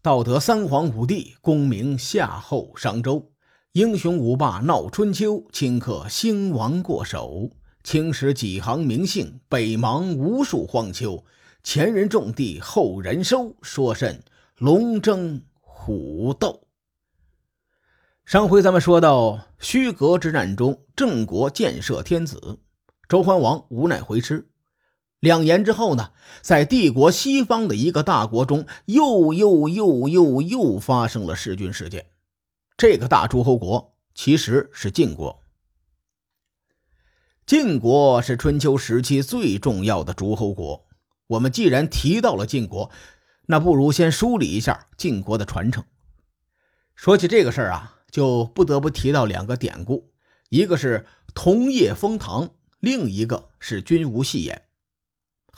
道德三皇五帝，功名夏后商周，英雄五霸闹春秋，顷刻兴亡过手。青史几行名姓，北邙无数荒丘。前人种地，后人收，说甚龙争虎斗？上回咱们说到，虚阁之战中，郑国建设天子，周桓王无奈回师。两年之后呢，在帝国西方的一个大国中，又又又又又发生了弑君事件。这个大诸侯国其实是晋国。晋国是春秋时期最重要的诸侯国。我们既然提到了晋国，那不如先梳理一下晋国的传承。说起这个事儿啊，就不得不提到两个典故，一个是桐叶封堂，另一个是君无戏言。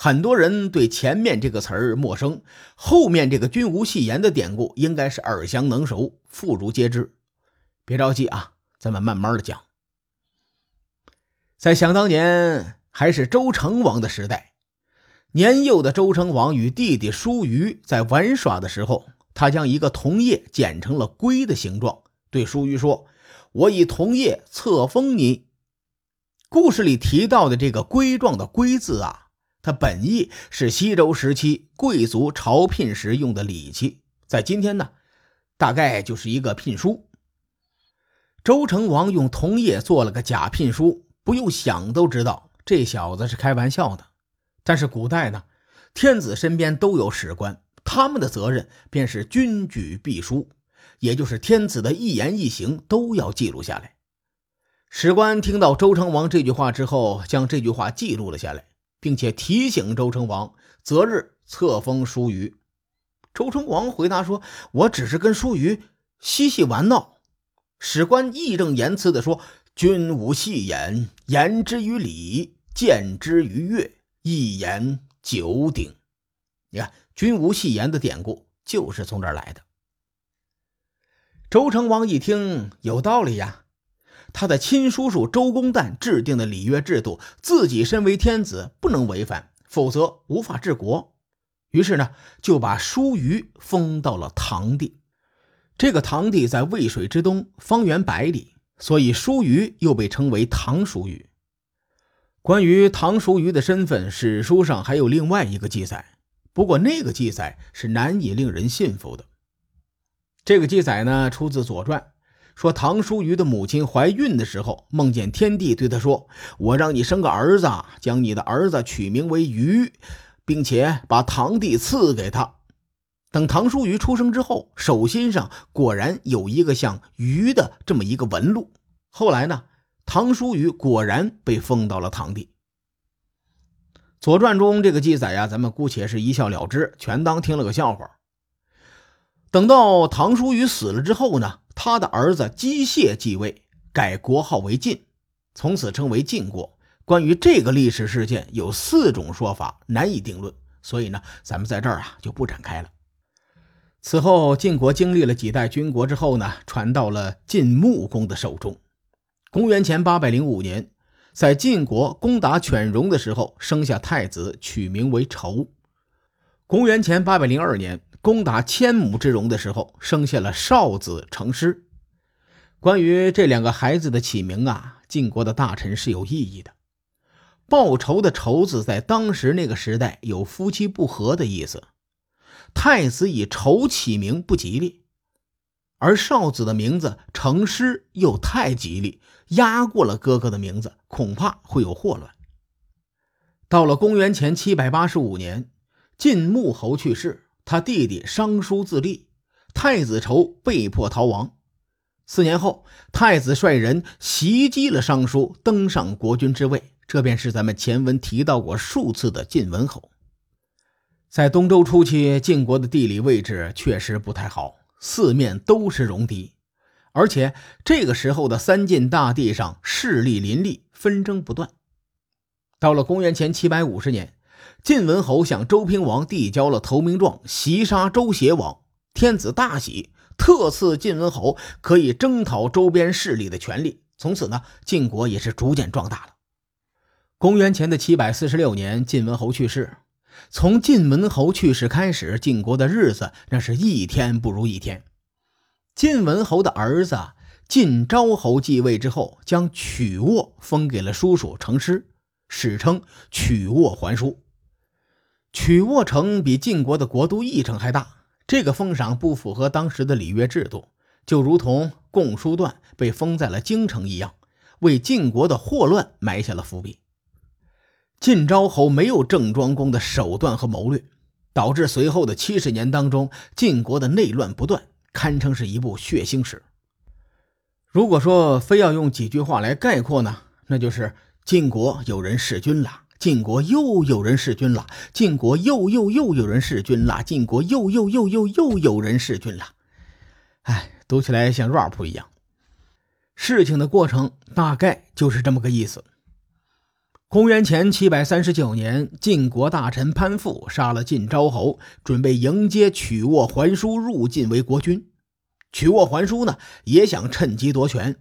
很多人对前面这个词儿陌生，后面这个“君无戏言”的典故应该是耳详能熟、妇孺皆知。别着急啊，咱们慢慢的讲。在想当年还是周成王的时代，年幼的周成王与弟弟叔虞在玩耍的时候，他将一个桐叶剪成了龟的形状，对叔虞说：“我以桐叶册封你。”故事里提到的这个龟状的“龟”字啊。它本意是西周时期贵族朝聘时用的礼器，在今天呢，大概就是一个聘书。周成王用铜叶做了个假聘书，不用想都知道这小子是开玩笑的。但是古代呢，天子身边都有史官，他们的责任便是君举必书，也就是天子的一言一行都要记录下来。史官听到周成王这句话之后，将这句话记录了下来。并且提醒周成王择日册封叔虞。周成王回答说：“我只是跟叔虞嬉戏玩闹。”史官义正言辞地说：“君无戏言，言之于理，见之于乐，一言九鼎。”你看，“君无戏言”的典故就是从这儿来的。周成王一听，有道理呀。他的亲叔叔周公旦制定的礼乐制度，自己身为天子不能违反，否则无法治国。于是呢，就把叔虞封到了唐地。这个唐地在渭水之东，方圆百里，所以叔虞又被称为唐叔虞。关于唐叔虞的身份，史书上还有另外一个记载，不过那个记载是难以令人信服的。这个记载呢，出自《左传》。说唐叔虞的母亲怀孕的时候，梦见天帝对他说：“我让你生个儿子，将你的儿子取名为虞，并且把堂弟赐给他。”等唐叔虞出生之后，手心上果然有一个像鱼的这么一个纹路。后来呢，唐叔虞果然被封到了堂弟。《左传》中这个记载呀，咱们姑且是一笑了之，全当听了个笑话。等到唐叔虞死了之后呢？他的儿子姬燮继位，改国号为晋，从此称为晋国。关于这个历史事件，有四种说法，难以定论。所以呢，咱们在这儿啊就不展开了。此后，晋国经历了几代军国之后呢，传到了晋穆公的手中。公元前八百零五年，在晋国攻打犬戎的时候，生下太子，取名为仇。公元前八百零二年。攻打千亩之戎的时候，生下了少子成师。关于这两个孩子的起名啊，晋国的大臣是有异议的。报仇的仇字在当时那个时代有夫妻不和的意思，太子以仇起名不吉利，而少子的名字成师又太吉利，压过了哥哥的名字，恐怕会有祸乱。到了公元前七百八十五年，晋穆侯去世。他弟弟商叔自立，太子仇被迫逃亡。四年后，太子率人袭击了商叔，登上国君之位。这便是咱们前文提到过数次的晋文侯。在东周初期，晋国的地理位置确实不太好，四面都是戎狄，而且这个时候的三晋大地上势力林立，纷争不断。到了公元前七百五十年。晋文侯向周平王递交了投名状，袭杀周邪王。天子大喜，特赐晋文侯可以征讨周边势力的权利。从此呢，晋国也是逐渐壮大了。公元前的七百四十六年，晋文侯去世，从晋文侯去世开始，晋国的日子那是一天不如一天。晋文侯的儿子晋昭侯继位之后，将曲沃封给了叔叔成师，史称曲沃还书。曲沃城比晋国的国都邑城还大，这个封赏不符合当时的礼乐制度，就如同共叔段被封在了京城一样，为晋国的祸乱埋下了伏笔。晋昭侯没有郑庄公的手段和谋略，导致随后的七十年当中，晋国的内乱不断，堪称是一部血腥史。如果说非要用几句话来概括呢，那就是晋国有人弑君了，晋国又有人弑君了，晋国又又又有人弑君了，晋国又又又又又有人弑君了。哎，读起来像 rap 一样。事情的过程大概就是这么个意思。公元前七百三十九年，晋国大臣潘父杀了晋昭侯，准备迎接曲沃还叔入晋为国君。曲沃还叔呢，也想趁机夺权。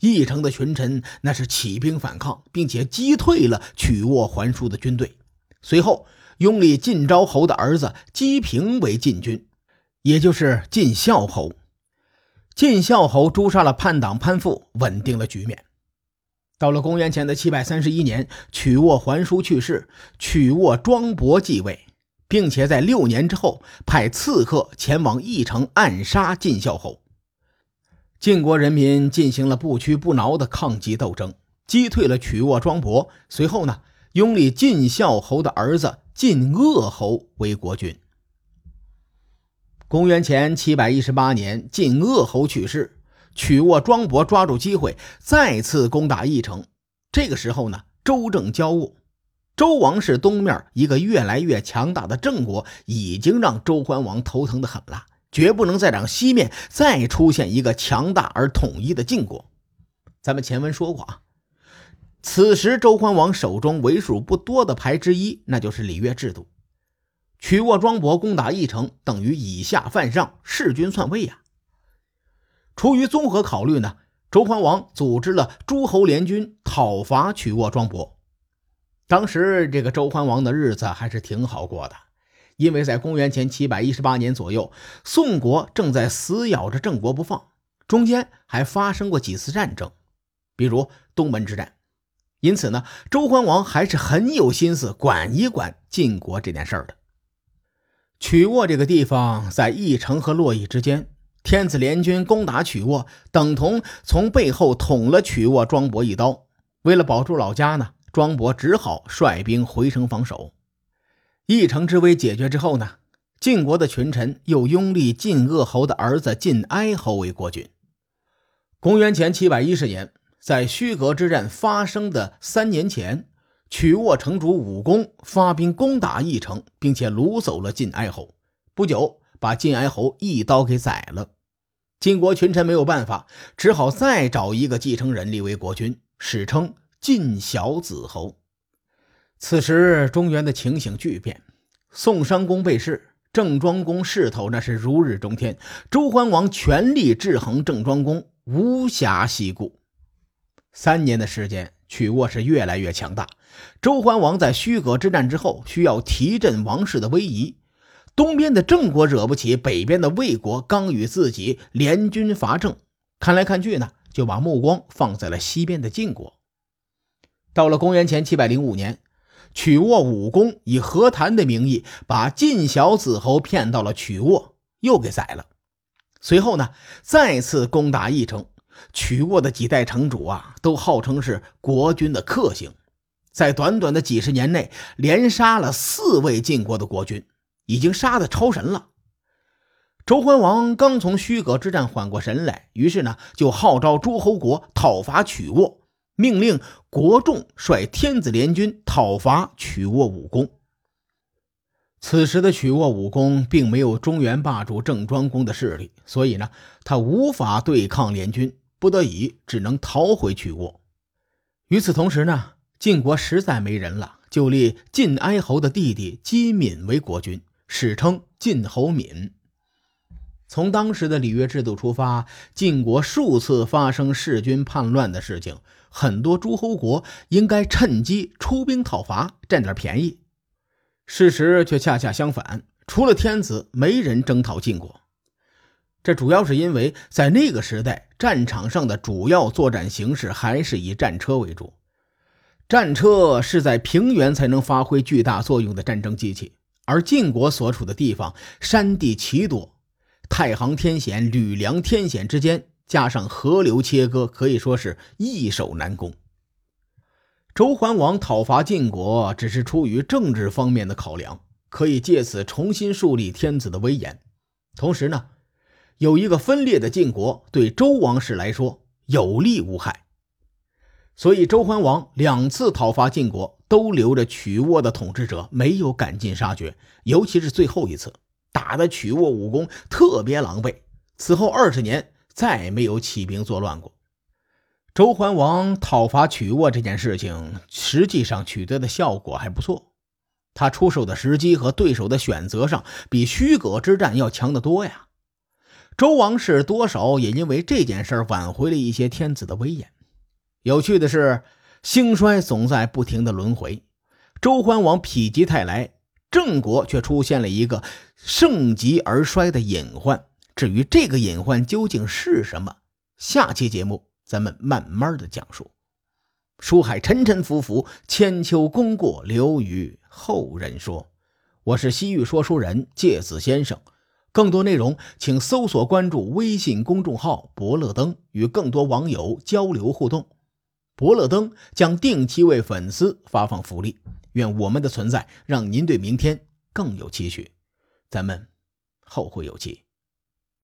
义城的群臣那是起兵反抗，并且击退了曲沃还叔的军队。随后，拥立晋昭侯的儿子姬平为晋君，也就是晋孝侯。晋孝侯诛杀了叛党潘父，稳定了局面。到了公元前的七百三十一年，曲沃还叔去世，曲沃庄伯继位，并且在六年之后派刺客前往义城暗杀晋孝侯。晋国人民进行了不屈不挠的抗击斗争，击退了曲沃庄伯。随后呢，拥立晋孝侯的儿子晋鄂侯为国君。公元前七百一十八年，晋鄂侯去世。曲沃庄伯抓住机会，再次攻打义城。这个时候呢，周正交恶，周王室东面一个越来越强大的郑国，已经让周桓王头疼的很了，绝不能再让西面再出现一个强大而统一的晋国。咱们前文说过啊，此时周桓王手中为数不多的牌之一，那就是礼乐制度。曲沃庄伯攻打义城，等于以下犯上，弑君篡位呀。出于综合考虑呢，周桓王组织了诸侯联军讨伐曲沃庄伯。当时这个周桓王的日子还是挺好过的，因为在公元前七百一十八年左右，宋国正在死咬着郑国不放，中间还发生过几次战争，比如东门之战。因此呢，周桓王还是很有心思管一管晋国这件事儿的。曲沃这个地方在翼城和洛邑之间。天子联军攻打曲沃，等同从背后捅了曲沃庄伯一刀。为了保住老家呢，庄伯只好率兵回城防守。一城之危解决之后呢，晋国的群臣又拥立晋鄂侯的儿子晋哀侯为国君。公元前七百一十年，在胥阁之战发生的三年前，曲沃城主武公发兵攻打义城，并且掳走了晋哀侯。不久，把晋哀侯一刀给宰了。晋国群臣没有办法，只好再找一个继承人立为国君，史称晋小子侯。此时中原的情形巨变，宋襄公被弑，郑庄公势头那是如日中天，周桓王全力制衡郑庄公，无暇西顾。三年的时间，曲沃是越来越强大。周桓王在虚葛之战之后，需要提振王室的威仪。东边的郑国惹不起，北边的魏国刚与自己联军伐郑，看来看去呢，就把目光放在了西边的晋国。到了公元前七百零五年，曲沃武公以和谈的名义把晋小子侯骗到了曲沃，又给宰了。随后呢，再次攻打义城，曲沃的几代城主啊，都号称是国君的克星，在短短的几十年内，连杀了四位晋国的国君。已经杀的超神了。周桓王刚从虚葛之战缓过神来，于是呢就号召诸侯国讨伐曲沃，命令国仲率天子联军讨伐曲沃武功。此时的曲沃武功并没有中原霸主郑庄公的势力，所以呢他无法对抗联军，不得已只能逃回曲沃。与此同时呢，晋国实在没人了，就立晋哀侯的弟弟姬敏为国君。史称晋侯敏。从当时的礼乐制度出发，晋国数次发生弑君叛乱的事情，很多诸侯国应该趁机出兵讨伐，占点便宜。事实却恰恰相反，除了天子，没人征讨晋国。这主要是因为在那个时代，战场上的主要作战形式还是以战车为主。战车是在平原才能发挥巨大作用的战争机器，而晋国所处的地方山地奇多，太行天险、吕梁天险之间，加上河流切割，可以说是易守难攻。周桓王讨伐晋国，只是出于政治方面的考量，可以借此重新树立天子的威严。同时呢，有一个分裂的晋国，对周王室来说有利无害。所以周桓王两次讨伐晋国，都留着曲沃的统治者，没有赶尽杀绝。尤其是最后一次，打的曲沃武功特别狼狈。此后二十年，再没有起兵作乱过。周桓王讨伐曲沃这件事情，实际上取得的效果还不错。他出手的时机和对手的选择上，比虚葛之战要强得多呀。周王室多少也因为这件事挽回了一些天子的威严。有趣的是，兴衰总在不停的轮回。周桓王否极泰来，郑国却出现了一个盛极而衰的隐患。至于这个隐患究竟是什么，下期节目。咱们慢慢的讲述，书海沉沉浮浮，千秋功过留于后人说。我是西域说书人介子先生，更多内容请搜索关注微信公众号“伯乐灯”，与更多网友交流互动。伯乐灯将定期为粉丝发放福利，愿我们的存在让您对明天更有期许。咱们后会有期。